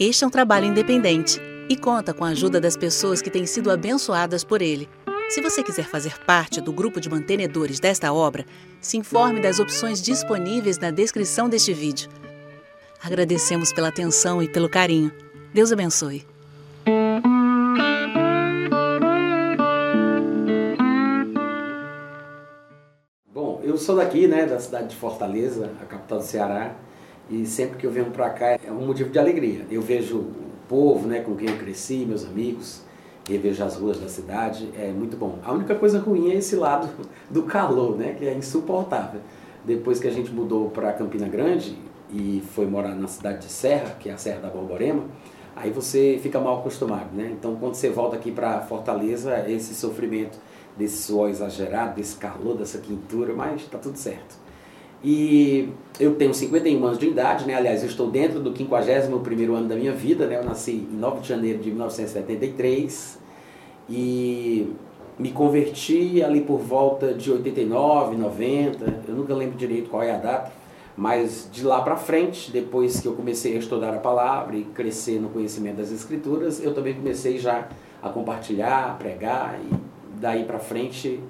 Este é um trabalho independente e conta com a ajuda das pessoas que têm sido abençoadas por ele. Se você quiser fazer parte do grupo de mantenedores desta obra, se informe das opções disponíveis na descrição deste vídeo. Agradecemos pela atenção e pelo carinho. Deus abençoe. Bom, eu sou daqui, né, da cidade de Fortaleza, a capital do Ceará, e sempre que eu venho para cá é um motivo de alegria. Eu vejo o povo, né, com quem eu cresci, meus amigos, revejo as ruas da cidade, é muito bom. A única coisa ruim é esse lado do calor, né, que é insuportável. Depois que a gente mudou para Campina Grande e foi morar na cidade de Serra, que é a Serra da Borborema, aí você fica mal acostumado, né? Então quando você volta aqui para Fortaleza, esse sofrimento desse suor exagerado, desse calor, dessa quintura, mas está tudo certo. E eu tenho 51 anos de idade, né? aliás, eu estou dentro do 51º ano da minha vida, né? eu nasci em 9 de janeiro de 1973 e me converti ali por volta de 89, 90, eu nunca lembro direito qual é a data, mas de lá para frente, depois que eu comecei a estudar a palavra e crescer no conhecimento das escrituras, eu também comecei já a compartilhar, a pregar e daí para frente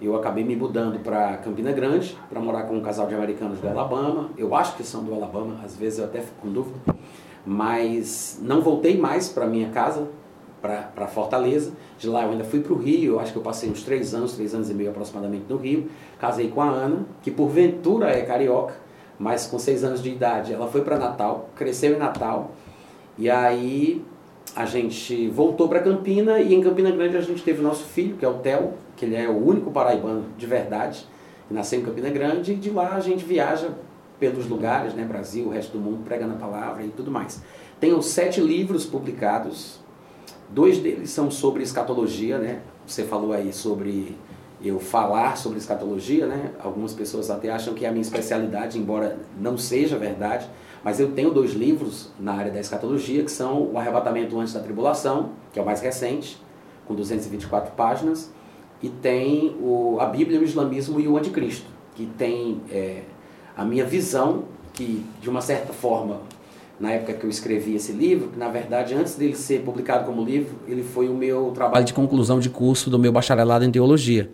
eu acabei me mudando para Campina Grande para morar com um casal de americanos do Alabama. Eu acho que são do Alabama, às vezes eu até fico com dúvida, mas não voltei mais para minha casa, para Fortaleza. De lá eu ainda fui para o Rio, eu acho que eu passei uns três anos, três anos e meio aproximadamente no Rio. Casei com a Ana, que porventura é carioca, mas com seis anos de idade ela foi para Natal, cresceu em Natal, e aí a gente voltou para Campina e em Campina Grande a gente teve o nosso filho, que é o Theo, que ele é o único paraibano de verdade, que nasceu em Campina Grande, e de lá a gente viaja pelos lugares, né, Brasil, o resto do mundo, pregando a palavra e tudo mais. Tenho sete livros publicados, dois deles são sobre escatologia, né? Você falou aí sobre eu falar sobre escatologia, né? Algumas pessoas até acham que é a minha especialidade, embora não seja verdade. Mas eu tenho dois livros na área da escatologia, que são O Arrebatamento Antes da Tribulação, que é o mais recente, com 224 páginas, e tem o, a Bíblia, o Islamismo e o Anticristo, que tem é, a minha visão, que de uma certa forma, na época que eu escrevi esse livro, que na verdade antes dele ser publicado como livro, ele foi o meu trabalho de conclusão de curso do meu bacharelado em teologia,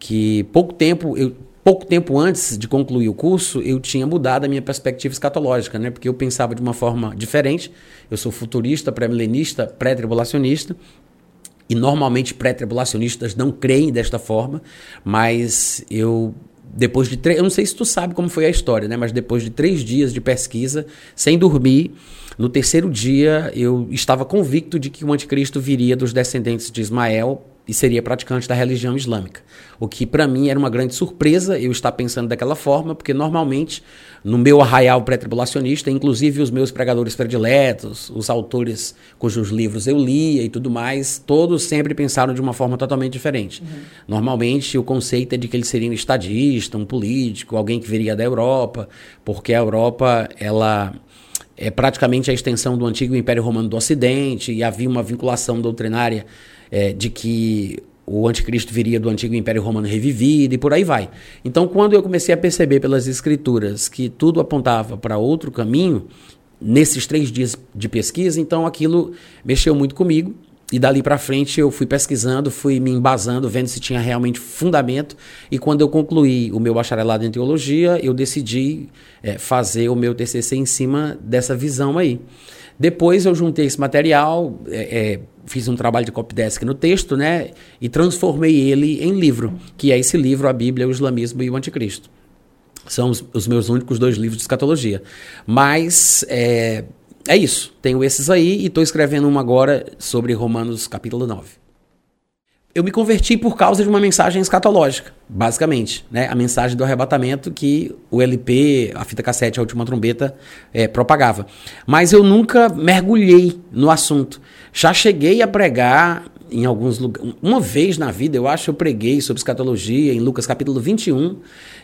que pouco tempo eu pouco tempo antes de concluir o curso, eu tinha mudado a minha perspectiva escatológica, né? Porque eu pensava de uma forma diferente. Eu sou futurista, pré-milenista, pré-tribulacionista. E normalmente pré-tribulacionistas não creem desta forma, mas eu depois de três, eu não sei se tu sabe como foi a história, né? Mas depois de três dias de pesquisa, sem dormir, no terceiro dia eu estava convicto de que o anticristo viria dos descendentes de Ismael e seria praticante da religião islâmica. O que para mim era uma grande surpresa eu estar pensando daquela forma, porque normalmente no meu arraial pré-tribulacionista, inclusive os meus pregadores prediletos, os autores cujos livros eu lia e tudo mais, todos sempre pensaram de uma forma totalmente diferente. Uhum. Normalmente o conceito é de que ele seria um estadista, um político, alguém que viria da Europa, porque a Europa ela é praticamente a extensão do antigo Império Romano do Ocidente e havia uma vinculação doutrinária é, de que o anticristo viria do antigo Império Romano revivido e por aí vai. Então, quando eu comecei a perceber pelas escrituras que tudo apontava para outro caminho, nesses três dias de pesquisa, então aquilo mexeu muito comigo. E dali para frente eu fui pesquisando, fui me embasando, vendo se tinha realmente fundamento. E quando eu concluí o meu bacharelado em teologia, eu decidi é, fazer o meu TCC em cima dessa visão aí. Depois eu juntei esse material, é, é, fiz um trabalho de copydesk no texto, né? E transformei ele em livro, que é esse livro, a Bíblia, o Islamismo e o Anticristo. São os, os meus únicos dois livros de escatologia. Mas é, é isso. Tenho esses aí e estou escrevendo um agora sobre Romanos capítulo 9 eu me converti por causa de uma mensagem escatológica, basicamente, né? A mensagem do arrebatamento que o LP, a fita cassete, a última trombeta, é, propagava. Mas eu nunca mergulhei no assunto. Já cheguei a pregar em alguns lugares. Uma vez na vida, eu acho, eu preguei sobre escatologia em Lucas capítulo 21.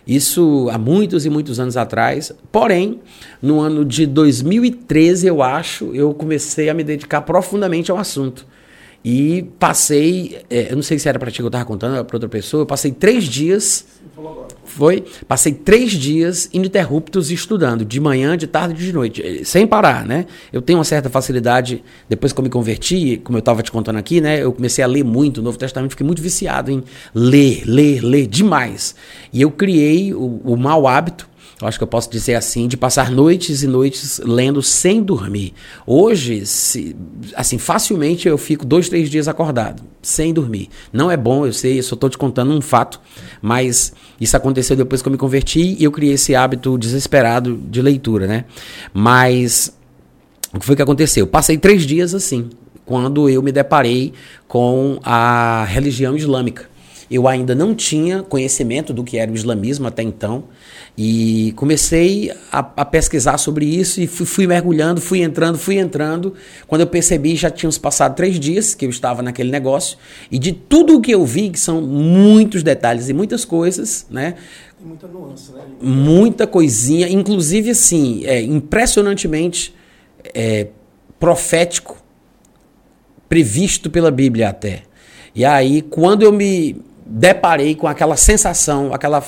Isso há muitos e muitos anos atrás. Porém, no ano de 2013, eu acho, eu comecei a me dedicar profundamente ao assunto. E passei, é, eu não sei se era para ti que eu estava contando, para outra pessoa, eu passei três dias foi? Passei três dias ininterruptos estudando, de manhã, de tarde e de noite, eh, sem parar, né? Eu tenho uma certa facilidade, depois que eu me converti, como eu estava te contando aqui, né? Eu comecei a ler muito o Novo Testamento, fiquei muito viciado em ler, ler, ler demais. E eu criei o, o mau hábito eu acho que eu posso dizer assim, de passar noites e noites lendo sem dormir. Hoje, se, assim, facilmente eu fico dois, três dias acordado, sem dormir. Não é bom, eu sei, eu só estou te contando um fato, mas isso aconteceu depois que eu me converti e eu criei esse hábito desesperado de leitura, né? Mas o que foi que aconteceu? Passei três dias assim, quando eu me deparei com a religião islâmica. Eu ainda não tinha conhecimento do que era o islamismo até então. E comecei a, a pesquisar sobre isso e fui, fui, mergulhando, fui entrando, fui entrando. Quando eu percebi, já tínhamos passado três dias que eu estava naquele negócio. E de tudo o que eu vi, que são muitos detalhes e muitas coisas, né? Tem muita nuance, né? Muita coisinha, inclusive assim, é, impressionantemente é, profético, previsto pela Bíblia até. E aí, quando eu me deparei com aquela sensação, aquela,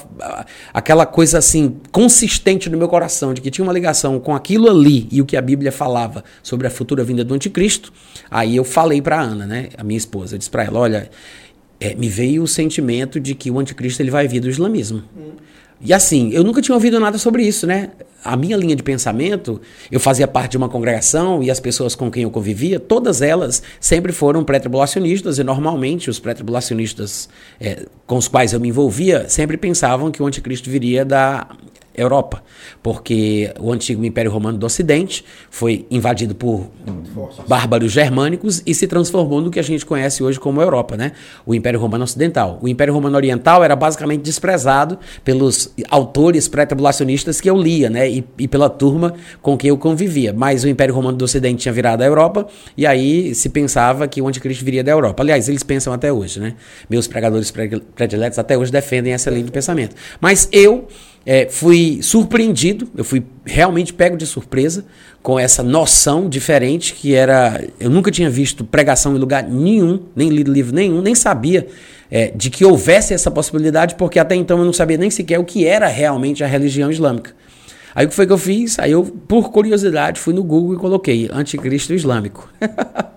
aquela coisa assim, consistente no meu coração, de que tinha uma ligação com aquilo ali e o que a Bíblia falava sobre a futura vinda do anticristo, aí eu falei para Ana, né, a minha esposa, eu disse para ela, olha, é, me veio o sentimento de que o anticristo ele vai vir do islamismo. Hum. E assim, eu nunca tinha ouvido nada sobre isso, né? A minha linha de pensamento, eu fazia parte de uma congregação e as pessoas com quem eu convivia, todas elas sempre foram pré-tribulacionistas e normalmente os pré-tribulacionistas é, com os quais eu me envolvia sempre pensavam que o anticristo viria da Europa, porque o antigo Império Romano do Ocidente foi invadido por bárbaros germânicos e se transformou no que a gente conhece hoje como Europa, né? O Império Romano Ocidental. O Império Romano Oriental era basicamente desprezado pelos autores pré-tribulacionistas que eu lia, né? E, e, pela turma com quem eu convivia. Mas o Império Romano do Ocidente tinha virado a Europa e aí se pensava que o anticristo viria da Europa. Aliás, eles pensam até hoje, né? Meus pregadores prediletos até hoje defendem essa linha de pensamento. Mas eu é, fui surpreendido, eu fui realmente pego de surpresa com essa noção diferente que era. Eu nunca tinha visto pregação em lugar nenhum, nem lido livro nenhum, nem sabia é, de que houvesse essa possibilidade, porque até então eu não sabia nem sequer o que era realmente a religião islâmica. Aí o que foi que eu fiz? Aí eu, por curiosidade, fui no Google e coloquei Anticristo Islâmico.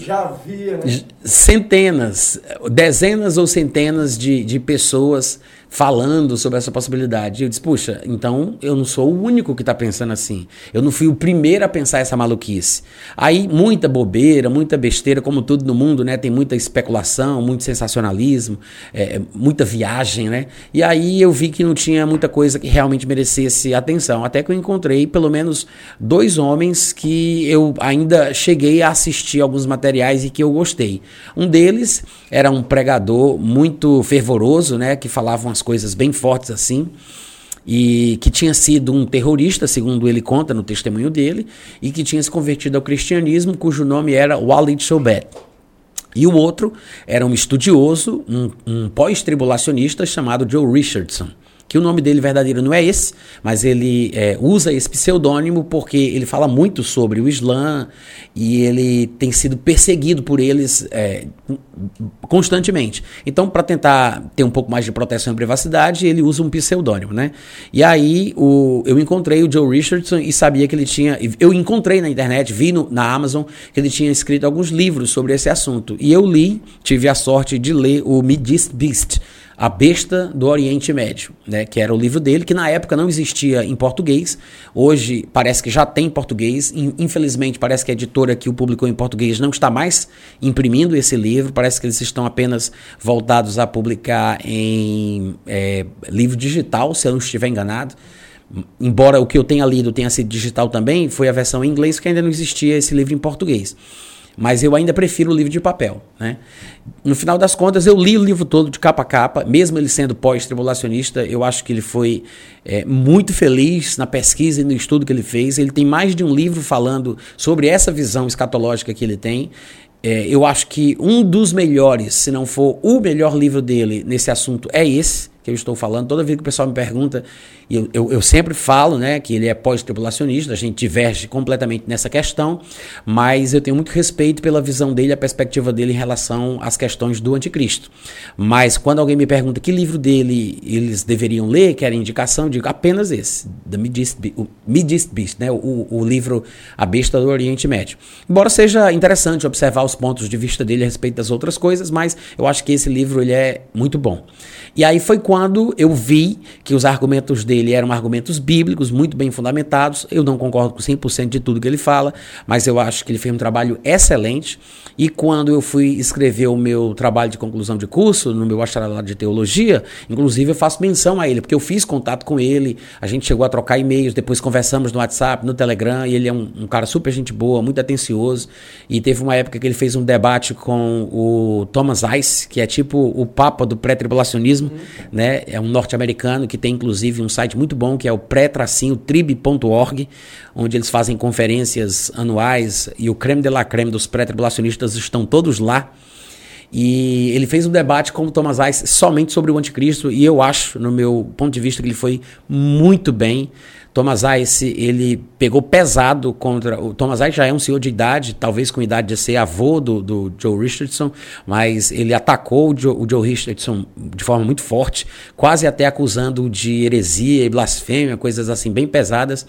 Já havia, né? Centenas, dezenas ou centenas de, de pessoas falando sobre essa possibilidade. Eu disse, puxa, então eu não sou o único que está pensando assim. Eu não fui o primeiro a pensar essa maluquice. Aí, muita bobeira, muita besteira, como tudo no mundo, né? Tem muita especulação, muito sensacionalismo, é, muita viagem, né? E aí eu vi que não tinha muita coisa que realmente merecesse atenção. Até que eu encontrei pelo menos dois homens que eu ainda cheguei a assistir alguns materiais e que eu gostei. Um deles era um pregador muito fervoroso, né? Que falava umas coisas bem fortes assim e que tinha sido um terrorista, segundo ele conta no testemunho dele, e que tinha se convertido ao cristianismo, cujo nome era Walid Shoubet. E o outro era um estudioso, um, um pós-tribulacionista chamado Joe Richardson que o nome dele verdadeiro não é esse, mas ele é, usa esse pseudônimo porque ele fala muito sobre o Islã e ele tem sido perseguido por eles é, constantemente. Então, para tentar ter um pouco mais de proteção e privacidade, ele usa um pseudônimo, né? E aí o, eu encontrei o Joe Richardson e sabia que ele tinha. Eu encontrei na internet, vi no, na Amazon que ele tinha escrito alguns livros sobre esse assunto. E eu li, tive a sorte de ler o Midist Beast a Besta do Oriente Médio, né, que era o livro dele, que na época não existia em português. Hoje parece que já tem em português. Infelizmente, parece que a editora que o publicou em português não está mais imprimindo esse livro. Parece que eles estão apenas voltados a publicar em é, livro digital, se eu não estiver enganado. Embora o que eu tenha lido tenha sido digital também, foi a versão em inglês, que ainda não existia esse livro em português mas eu ainda prefiro o livro de papel. Né? No final das contas, eu li o livro todo de capa a capa, mesmo ele sendo pós-tribulacionista, eu acho que ele foi é, muito feliz na pesquisa e no estudo que ele fez. Ele tem mais de um livro falando sobre essa visão escatológica que ele tem. É, eu acho que um dos melhores, se não for o melhor livro dele nesse assunto, é esse que eu estou falando. Toda vez que o pessoal me pergunta, eu, eu, eu sempre falo né, que ele é pós-tribulacionista, a gente diverge completamente nessa questão, mas eu tenho muito respeito pela visão dele, a perspectiva dele em relação às questões do anticristo. Mas quando alguém me pergunta que livro dele eles deveriam ler, querem indicação, eu digo apenas esse, The Middle Beast, né, o, o livro A Besta do Oriente Médio. Embora seja interessante observar os pontos de vista dele a respeito das outras coisas, mas eu acho que esse livro ele é muito bom. E aí foi quando eu vi que os argumentos dele eram argumentos bíblicos, muito bem fundamentados. Eu não concordo com 100% de tudo que ele fala, mas eu acho que ele fez um trabalho excelente. E quando eu fui escrever o meu trabalho de conclusão de curso, no meu bacharelado de teologia, inclusive eu faço menção a ele, porque eu fiz contato com ele, a gente chegou a trocar e-mails, depois conversamos no WhatsApp, no Telegram, e ele é um, um cara super gente boa, muito atencioso. E teve uma época que ele fez um debate com o Thomas Ice, que é tipo o papa do pré-tribulacionismo, uhum. né? É um norte-americano que tem inclusive um site muito bom que é o pré-trib.org, onde eles fazem conferências anuais e o creme de la creme dos pré-tribulacionistas estão todos lá. E ele fez um debate com o Thomas Ice somente sobre o anticristo, e eu acho, no meu ponto de vista, que ele foi muito bem. Thomas Ice, ele pegou pesado contra. O Thomas Ice já é um senhor de idade, talvez com idade de ser avô do, do Joe Richardson, mas ele atacou o Joe, o Joe Richardson de forma muito forte, quase até acusando de heresia e blasfêmia, coisas assim bem pesadas.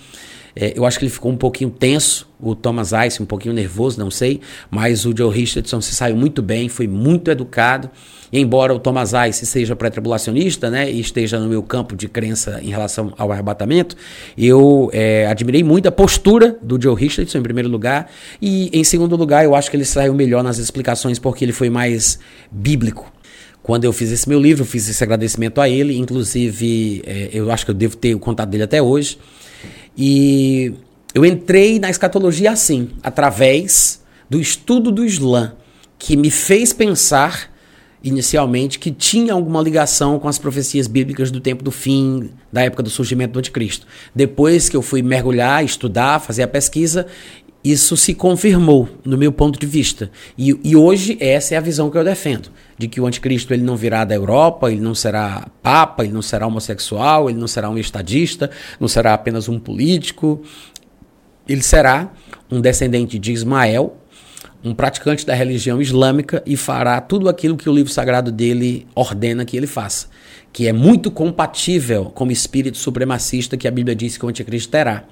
É, eu acho que ele ficou um pouquinho tenso, o Thomas Ice um pouquinho nervoso, não sei, mas o Joe Richardson se saiu muito bem, foi muito educado. E embora o Thomas Ice seja pré-tribulacionista, né, e esteja no meu campo de crença em relação ao arrebatamento, eu é, admirei muito a postura do Joe Richardson, em primeiro lugar, e em segundo lugar, eu acho que ele saiu melhor nas explicações porque ele foi mais bíblico. Quando eu fiz esse meu livro, eu fiz esse agradecimento a ele, inclusive, é, eu acho que eu devo ter o contato dele até hoje. E eu entrei na escatologia assim, através do estudo do Islã, que me fez pensar inicialmente que tinha alguma ligação com as profecias bíblicas do tempo do fim, da época do surgimento do anticristo. Depois que eu fui mergulhar, estudar, fazer a pesquisa, isso se confirmou no meu ponto de vista. E, e, hoje essa é a visão que eu defendo, de que o anticristo ele não virá da Europa, ele não será papa, ele não será homossexual, ele não será um estadista, não será apenas um político, ele será um descendente de Ismael, um praticante da religião islâmica e fará tudo aquilo que o livro sagrado dele ordena que ele faça, que é muito compatível com o espírito supremacista que a Bíblia diz que o anticristo terá.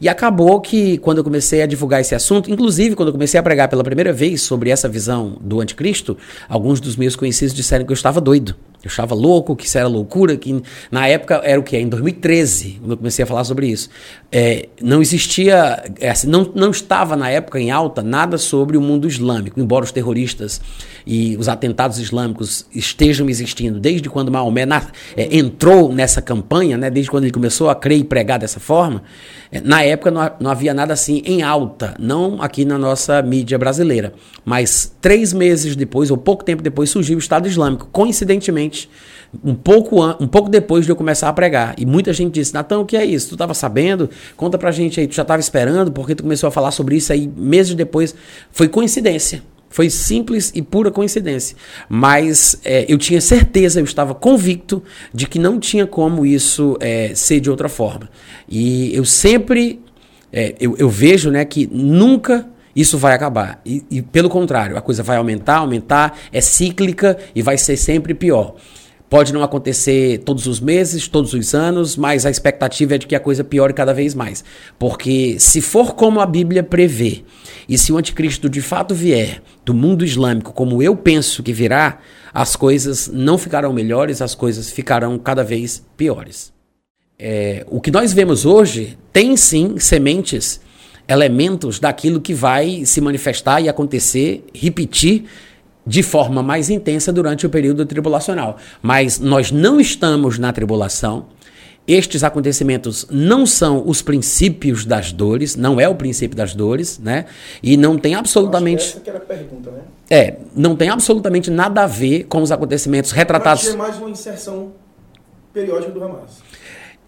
E acabou que, quando eu comecei a divulgar esse assunto, inclusive quando eu comecei a pregar pela primeira vez sobre essa visão do anticristo, alguns dos meus conhecidos disseram que eu estava doido. Eu achava louco, que isso era loucura, que na época era o que? Em 2013, quando eu comecei a falar sobre isso. É, não existia, é, assim, não, não estava na época em alta nada sobre o mundo islâmico, embora os terroristas e os atentados islâmicos estejam existindo desde quando Maomé na, é, entrou nessa campanha, né, desde quando ele começou a crer e pregar dessa forma. É, na época não, não havia nada assim em alta, não aqui na nossa mídia brasileira. Mas três meses depois, ou pouco tempo depois, surgiu o Estado Islâmico. Coincidentemente, um pouco, um pouco depois de eu começar a pregar. E muita gente disse: Natão, o que é isso? Tu estava sabendo? Conta pra gente aí, tu já estava esperando, porque tu começou a falar sobre isso aí meses depois. Foi coincidência. Foi simples e pura coincidência. Mas é, eu tinha certeza, eu estava convicto de que não tinha como isso é, ser de outra forma. E eu sempre. É, eu, eu, vejo né, que nunca isso vai acabar. E, e, pelo contrário, a coisa vai aumentar, aumentar, é cíclica e vai ser sempre pior. Pode não acontecer todos os meses, todos os anos, mas a expectativa é de que a coisa piore cada vez mais. Porque se for como a Bíblia prevê, e se o anticristo de fato vier do mundo islâmico como eu penso que virá, as coisas não ficarão melhores, as coisas ficarão cada vez piores. É, o que nós vemos hoje tem sim sementes, elementos daquilo que vai se manifestar e acontecer, repetir de forma mais intensa durante o período tribulacional. Mas nós não estamos na tribulação, estes acontecimentos não são os princípios das dores, não é o princípio das dores, né? E não tem absolutamente. essa que era a pergunta, né? É, não tem absolutamente nada a ver com os acontecimentos retratados. é mais uma inserção periódica do Hamas.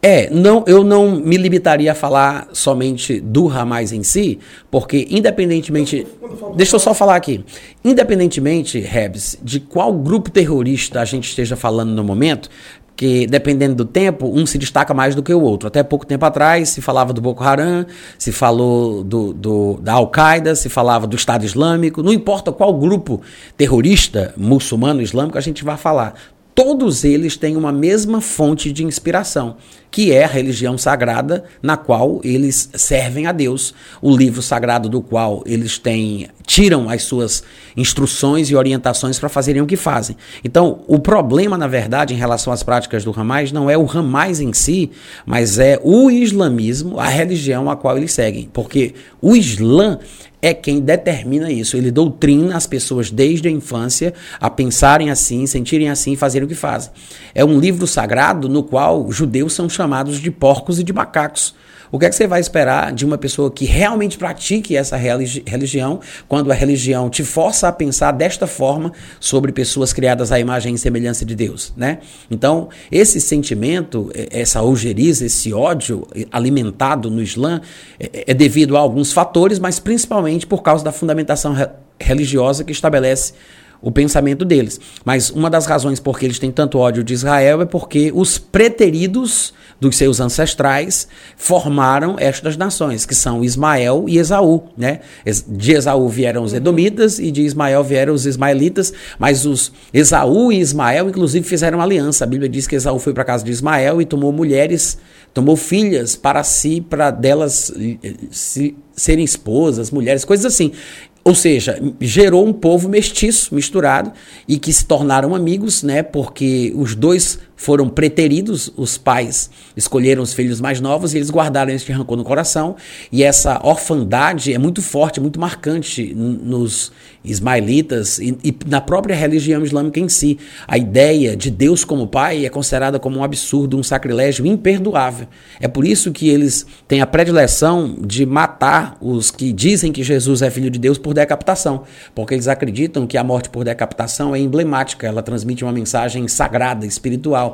É, não, eu não me limitaria a falar somente do Hamas em si, porque independentemente. Deixa eu só falar aqui. Independentemente, Rebs, de qual grupo terrorista a gente esteja falando no momento, porque dependendo do tempo, um se destaca mais do que o outro. Até pouco tempo atrás se falava do Boko Haram, se falou do, do da Al-Qaeda, se falava do Estado Islâmico, não importa qual grupo terrorista, muçulmano, islâmico, a gente vai falar todos eles têm uma mesma fonte de inspiração, que é a religião sagrada na qual eles servem a Deus, o livro sagrado do qual eles têm tiram as suas instruções e orientações para fazerem o que fazem. Então, o problema, na verdade, em relação às práticas do Ramais não é o Ramais em si, mas é o islamismo, a religião a qual eles seguem, porque o Islã é quem determina isso. Ele doutrina as pessoas desde a infância a pensarem assim, sentirem assim, fazerem o que fazem. É um livro sagrado no qual judeus são chamados de porcos e de macacos. O que é que você vai esperar de uma pessoa que realmente pratique essa religi religião, quando a religião te força a pensar desta forma sobre pessoas criadas à imagem e semelhança de Deus, né? Então, esse sentimento, essa ojeriza, esse ódio alimentado no Islã é, é devido a alguns fatores, mas principalmente por causa da fundamentação re religiosa que estabelece o pensamento deles. Mas uma das razões por que eles têm tanto ódio de Israel é porque os preteridos dos seus ancestrais formaram estas nações, que são Ismael e Esaú, né? De Esaú vieram os edomitas e de Ismael vieram os ismaelitas, mas os Esaú e Ismael inclusive fizeram aliança. A Bíblia diz que Esaú foi para casa de Ismael e tomou mulheres, tomou filhas para si, para delas eh, se, serem esposas, mulheres, coisas assim. Ou seja, gerou um povo mestiço, misturado, e que se tornaram amigos, né? Porque os dois foram preteridos, os pais escolheram os filhos mais novos e eles guardaram este rancor no coração. E essa orfandade é muito forte, muito marcante nos ismaelitas e, e, na própria religião islâmica em si. A ideia de Deus como pai é considerada como um absurdo, um sacrilégio imperdoável. É por isso que eles têm a predileção de matar os que dizem que Jesus é filho de Deus por decapitação, porque eles acreditam que a morte por decapitação é emblemática, ela transmite uma mensagem sagrada, espiritual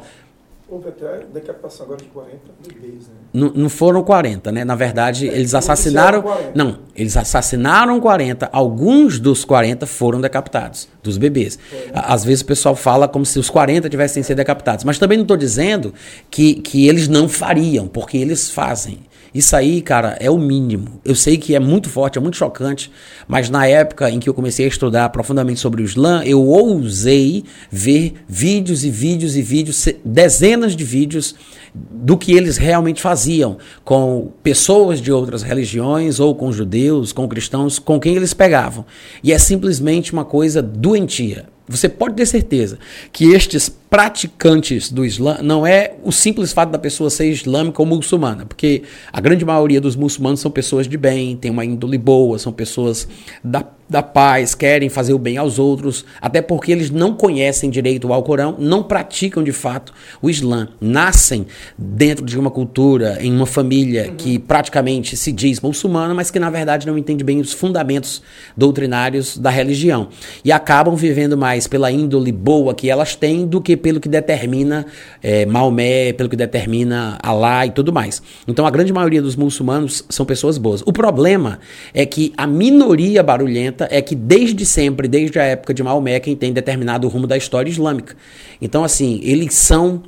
Houve até decapitação agora de 40 bebês, né? Não, não foram 40, né? Na verdade, é, eles assassinaram. Não, eles assassinaram 40. Alguns dos 40 foram decapitados, dos bebês. Né? Às vezes o pessoal fala como se os 40 tivessem sido decapitados. Mas também não estou dizendo que, que eles não fariam, porque eles fazem. Isso aí, cara, é o mínimo. Eu sei que é muito forte, é muito chocante, mas na época em que eu comecei a estudar profundamente sobre o Islã, eu ousei ver vídeos e vídeos e vídeos, dezenas de vídeos do que eles realmente faziam com pessoas de outras religiões ou com judeus, com cristãos, com quem eles pegavam. E é simplesmente uma coisa doentia. Você pode ter certeza que estes praticantes do Islã não é o simples fato da pessoa ser islâmica ou muçulmana, porque a grande maioria dos muçulmanos são pessoas de bem, têm uma índole boa, são pessoas da, da paz, querem fazer o bem aos outros, até porque eles não conhecem direito o Alcorão, não praticam de fato o Islã, nascem dentro de uma cultura, em uma família uhum. que praticamente se diz muçulmana, mas que na verdade não entende bem os fundamentos doutrinários da religião e acabam vivendo mais pela índole boa que elas têm do que pelo que determina é, Maomé, pelo que determina Alá e tudo mais. Então a grande maioria dos muçulmanos são pessoas boas. O problema é que a minoria barulhenta é que desde sempre, desde a época de Maomé, quem tem determinado o rumo da história islâmica. Então assim, eles são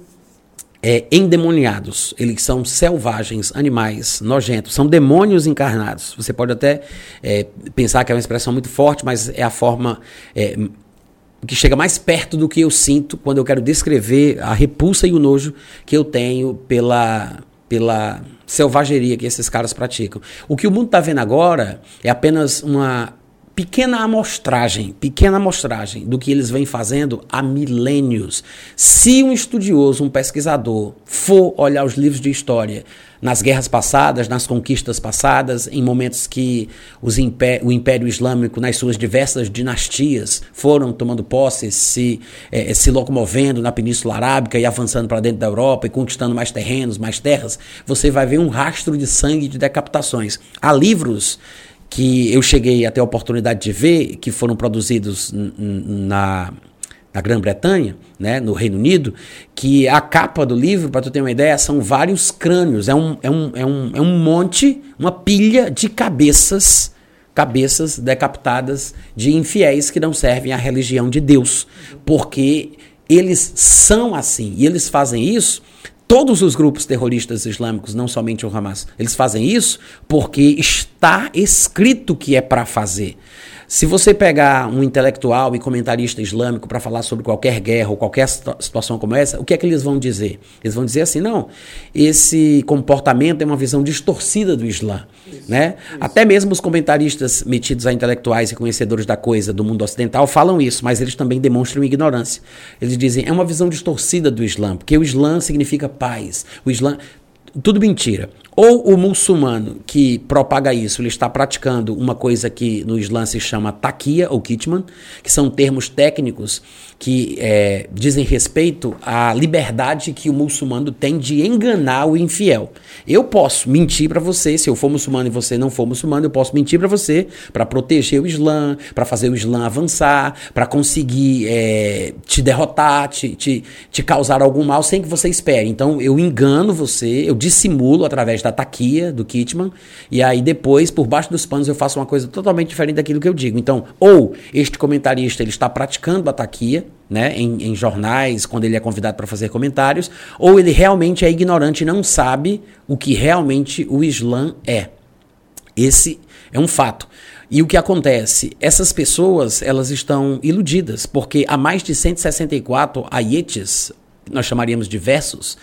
é, endemoniados, eles são selvagens, animais, nojentos, são demônios encarnados. Você pode até é, pensar que é uma expressão muito forte, mas é a forma é, que chega mais perto do que eu sinto quando eu quero descrever a repulsa e o nojo que eu tenho pela, pela selvageria que esses caras praticam. O que o mundo está vendo agora é apenas uma pequena amostragem, pequena amostragem do que eles vêm fazendo há milênios. Se um estudioso, um pesquisador, for olhar os livros de história nas guerras passadas, nas conquistas passadas, em momentos que impé o Império Islâmico, nas suas diversas dinastias, foram tomando posse, se, eh, se locomovendo na Península Arábica e avançando para dentro da Europa e conquistando mais terrenos, mais terras, você vai ver um rastro de sangue de decapitações. Há livros que eu cheguei a ter a oportunidade de ver, que foram produzidos na, na Grã-Bretanha, né, no Reino Unido, que a capa do livro, para tu ter uma ideia, são vários crânios, é um, é, um, é, um, é um monte, uma pilha de cabeças, cabeças decapitadas de infiéis que não servem à religião de Deus, porque eles são assim. E eles fazem isso todos os grupos terroristas islâmicos, não somente o Hamas, eles fazem isso porque está escrito que é para fazer. Se você pegar um intelectual e comentarista islâmico para falar sobre qualquer guerra ou qualquer situação como essa, o que é que eles vão dizer? Eles vão dizer assim: não, esse comportamento é uma visão distorcida do Islã. Isso, né? Isso. Até mesmo os comentaristas metidos a intelectuais e conhecedores da coisa do mundo ocidental falam isso, mas eles também demonstram ignorância. Eles dizem: é uma visão distorcida do Islã, porque o Islã significa paz. O Islã tudo mentira. Ou o muçulmano que propaga isso, ele está praticando uma coisa que no Islã se chama takia ou kitman, que são termos técnicos que é, dizem respeito à liberdade que o muçulmano tem de enganar o infiel. Eu posso mentir para você, se eu for muçulmano e você não for muçulmano, eu posso mentir para você para proteger o Islã, para fazer o Islã avançar, para conseguir é, te derrotar, te, te, te causar algum mal sem que você espere. Então eu engano você, eu dissimulo através da taquia do Kitman, e aí depois, por baixo dos panos, eu faço uma coisa totalmente diferente daquilo que eu digo. Então, ou este comentarista ele está praticando a taquia, né, em, em jornais, quando ele é convidado para fazer comentários, ou ele realmente é ignorante e não sabe o que realmente o Islã é. Esse é um fato. E o que acontece? Essas pessoas, elas estão iludidas, porque há mais de 164 ayetes, nós chamaríamos de versos,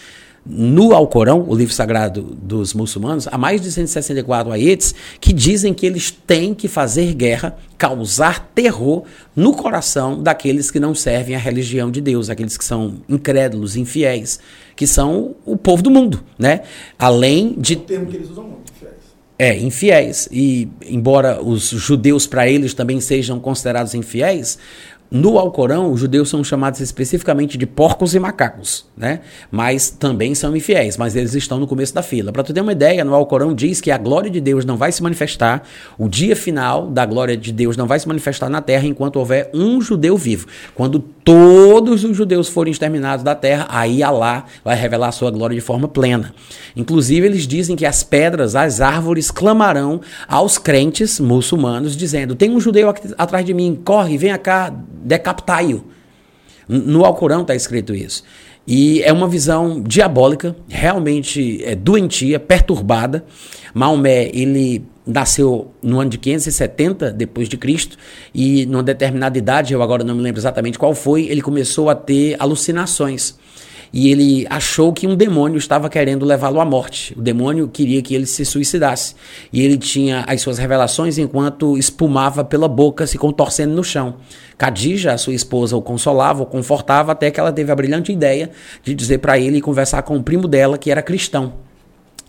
no Alcorão, o livro sagrado dos muçulmanos, há mais de 164 ayetes que dizem que eles têm que fazer guerra, causar terror no coração daqueles que não servem a religião de Deus, aqueles que são incrédulos, infiéis, que são o povo do mundo, né? Além de... É um termo que eles usam muito, infiéis. É, infiéis. E embora os judeus para eles também sejam considerados infiéis, no Alcorão, os judeus são chamados especificamente de porcos e macacos, né? Mas também são infiéis, mas eles estão no começo da fila. Para tu ter uma ideia, no Alcorão diz que a glória de Deus não vai se manifestar, o dia final da glória de Deus não vai se manifestar na terra enquanto houver um judeu vivo. Quando todos os judeus forem exterminados da terra, aí Alá vai revelar a sua glória de forma plena. Inclusive, eles dizem que as pedras, as árvores clamarão aos crentes muçulmanos, dizendo: Tem um judeu aqui atrás de mim, corre, venha cá, decapitai-o. No Alcorão está escrito isso. E é uma visão diabólica, realmente é, doentia, perturbada. Maomé, ele nasceu no ano de 570 depois de Cristo e numa determinada idade, eu agora não me lembro exatamente qual foi, ele começou a ter alucinações e ele achou que um demônio estava querendo levá-lo à morte. O demônio queria que ele se suicidasse. E ele tinha as suas revelações enquanto espumava pela boca, se contorcendo no chão. Khadija, a sua esposa, o consolava, o confortava, até que ela teve a brilhante ideia de dizer para ele conversar com o primo dela, que era cristão.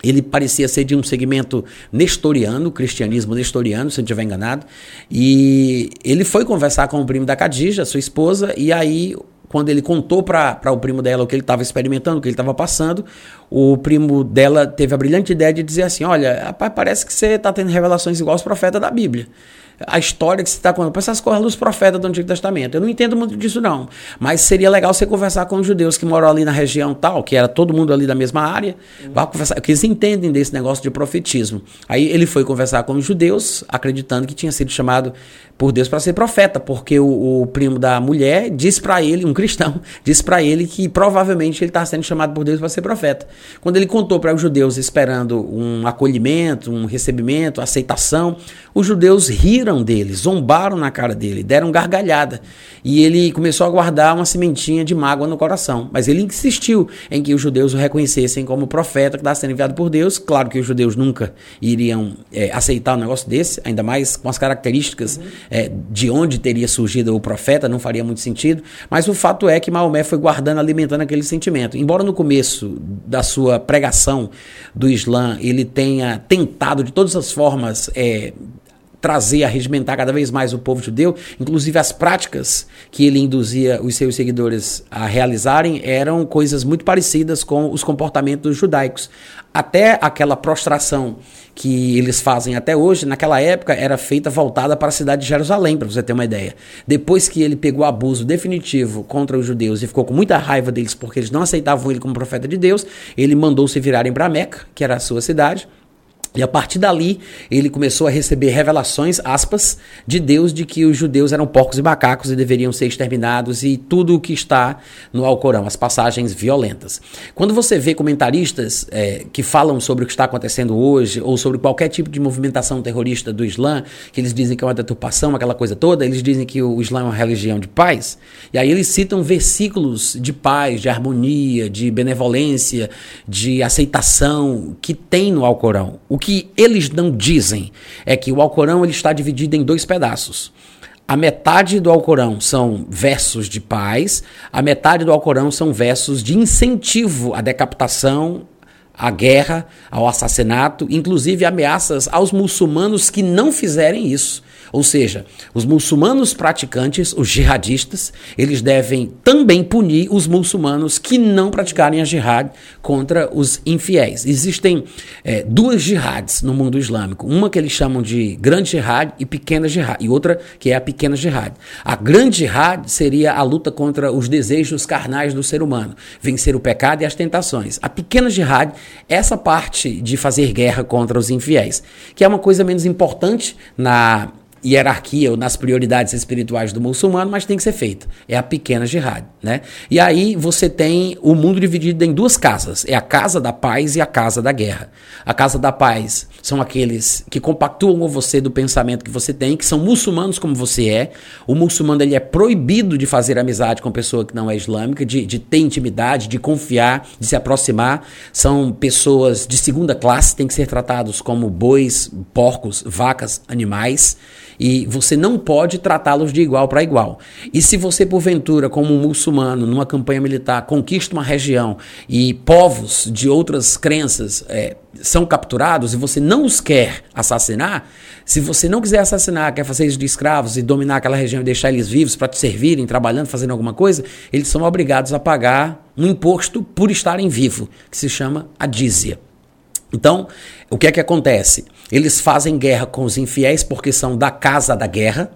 Ele parecia ser de um segmento nestoriano, cristianismo nestoriano, se não estiver enganado. E ele foi conversar com o primo da Khadija, sua esposa, e aí quando ele contou para o primo dela o que ele estava experimentando, o que ele estava passando, o primo dela teve a brilhante ideia de dizer assim: Olha, rapaz, parece que você está tendo revelações igual aos profetas da Bíblia a história que você está contando. Essas coisas dos profetas do Antigo Testamento. Eu não entendo muito disso, não. Mas seria legal você conversar com os judeus que moram ali na região tal, que era todo mundo ali da mesma área. Uhum. Vá conversar, que eles entendem desse negócio de profetismo. Aí ele foi conversar com os judeus, acreditando que tinha sido chamado por Deus para ser profeta, porque o, o, primo da mulher disse para ele, um cristão, disse para ele que provavelmente ele estava sendo chamado por Deus para ser profeta. Quando ele contou para os judeus esperando um acolhimento, um recebimento, aceitação, os judeus riram dele, zombaram na cara dele, deram gargalhada. E ele começou a guardar uma sementinha de mágoa no coração. Mas ele insistiu em que os judeus o reconhecessem como profeta que estava sendo enviado por Deus. Claro que os judeus nunca iriam é, aceitar um negócio desse, ainda mais com as características uhum é, de onde teria surgido o profeta, não faria muito sentido. Mas o fato é que Maomé foi guardando, alimentando aquele sentimento. Embora no começo da sua pregação do Islã ele tenha tentado de todas as formas é, trazer, arregimentar cada vez mais o povo judeu, inclusive as práticas que ele induzia os seus seguidores a realizarem eram coisas muito parecidas com os comportamentos judaicos. Até aquela prostração que eles fazem até hoje, naquela época era feita voltada para a cidade de Jerusalém, para você ter uma ideia. Depois que ele pegou abuso definitivo contra os judeus e ficou com muita raiva deles porque eles não aceitavam ele como profeta de Deus, ele mandou se virarem para Meca, que era a sua cidade, E a partir dali, ele começou a receber revelações, aspas, de Deus de que os judeus eram porcos e macacos e deveriam ser exterminados e tudo o que está no Alcorão, as passagens violentas. Quando você vê comentaristas é, que falam sobre o que está acontecendo hoje ou sobre qualquer tipo de movimentação terrorista do Islã, que eles dizem que é uma deturpação, aquela coisa toda, eles dizem que o Islã é uma religião de paz, e aí eles citam versículos de paz, de harmonia, de benevolência, de aceitação que tem no Alcorão. O que eles não dizem é que o Alcorão ele está dividido em dois pedaços. A metade do Alcorão são versos de paz, a metade do Alcorão são versos de incentivo à decapitação, à guerra, ao assassinato, inclusive ameaças aos muçulmanos que não fizerem isso. Ou seja, os muçulmanos praticantes, os jihadistas, eles devem também punir os muçulmanos que não praticarem a jihad contra os infiéis. Existem é, duas jihads no mundo islâmico. Uma que eles chamam de grande jihad e pequena jihad, e outra que é a pequena jihad. A grande jihad seria a luta contra os desejos carnais do ser humano, vencer o pecado e as tentações. A pequena jihad, essa parte de fazer guerra contra os infiéis, que é uma coisa menos importante na hierarquia ou nas prioridades espirituais do muçulmano, mas tem que ser feita. É a pequena jihad, né? E aí você tem o mundo dividido em duas casas. É a casa da paz e a casa da guerra. A casa da paz são aqueles que compactuam com você do pensamento que você tem, que são muçulmanos como você é. O muçulmano ele é proibido de fazer amizade com pessoa que não é islâmica, de, de ter intimidade, de confiar, de se aproximar. São pessoas de segunda classe, têm que ser tratados como bois, porcos, vacas, animais e você não pode tratá-los de igual para igual. E se você, porventura, como um muçulmano, numa campanha militar, conquista uma região e povos de outras crenças é, são capturados e você não os quer assassinar, se você não quiser assassinar, quer fazer eles de escravos e dominar aquela região e deixar eles vivos para te servirem, trabalhando, fazendo alguma coisa, eles são obrigados a pagar um imposto por estarem vivos, que se chama a dízia. Então, o que é que acontece? Eles fazem guerra com os infiéis porque são da casa da guerra.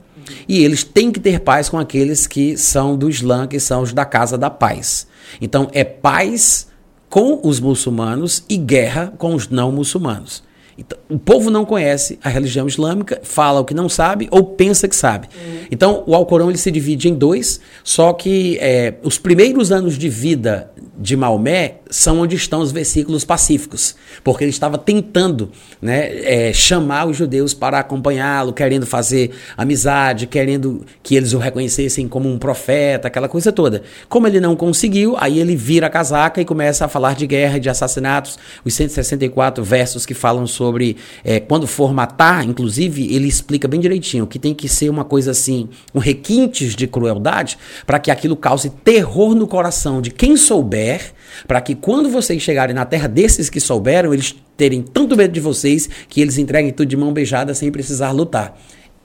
E eles têm que ter paz com aqueles que são do Islã, que são os da casa da paz. Então é paz com os muçulmanos e guerra com os não muçulmanos. Então, o povo não conhece a religião islâmica, fala o que não sabe ou pensa que sabe. Uhum. Então, o Alcorão ele se divide em dois, só que é, os primeiros anos de vida de Maomé são onde estão os versículos pacíficos, porque ele estava tentando né, é, chamar os judeus para acompanhá-lo, querendo fazer amizade, querendo que eles o reconhecessem como um profeta, aquela coisa toda. Como ele não conseguiu, aí ele vira a casaca e começa a falar de guerra e de assassinatos, os 164 versos que falam sobre é, quando for matar, inclusive, ele explica bem direitinho que tem que ser uma coisa assim, um requintes de crueldade, para que aquilo cause terror no coração de quem souber para que quando vocês chegarem na terra desses que souberam, eles terem tanto medo de vocês que eles entreguem tudo de mão beijada sem precisar lutar.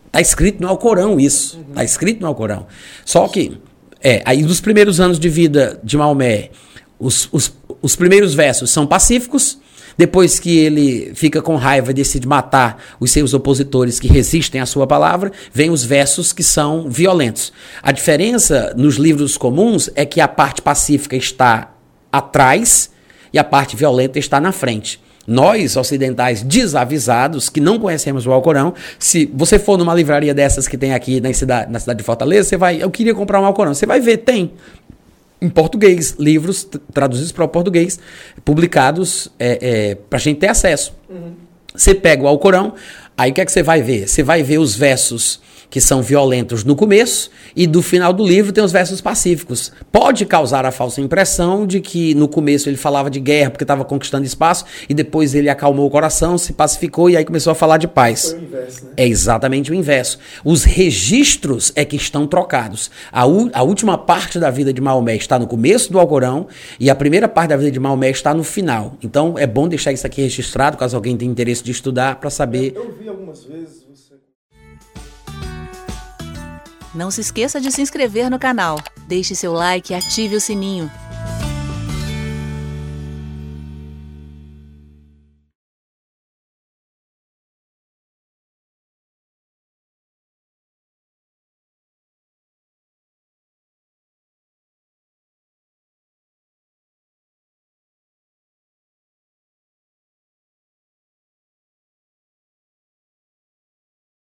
Está escrito no Alcorão isso. Está uhum. escrito no Alcorão. Só que, é, aí nos primeiros anos de vida de Maomé, os, os, os primeiros versos são pacíficos, depois que ele fica com raiva e decide matar os seus opositores que resistem à sua palavra, vem os versos que são violentos. A diferença nos livros comuns é que a parte pacífica está atrás e a parte violenta está na frente. Nós, ocidentais desavisados, que não conhecemos o Alcorão, se você for numa livraria dessas que tem aqui na cidade, na cidade de Fortaleza, você vai, eu queria comprar um Alcorão, você vai ver, tem em português, livros traduzidos para o português, publicados é, é, para a gente ter acesso. Uhum. Você pega o Alcorão, aí o que é que você vai ver? Você vai ver os versos que são violentos no começo, e do final do livro tem os versos pacíficos. Pode causar a falsa impressão de que no começo ele falava de guerra porque estava conquistando espaço, e depois ele acalmou o coração, se pacificou e aí começou a falar de paz. Inverso, né? É exatamente o inverso. Os registros é que estão trocados. A, a última parte da vida de Maomé está no começo do Alcorão, e a primeira parte da vida de Maomé está no final. Então é bom deixar isso aqui registrado, caso alguém tenha interesse de estudar, para saber. Eu, eu vi algumas vezes não se esqueça de se inscrever no canal, deixe seu like e ative o sininho.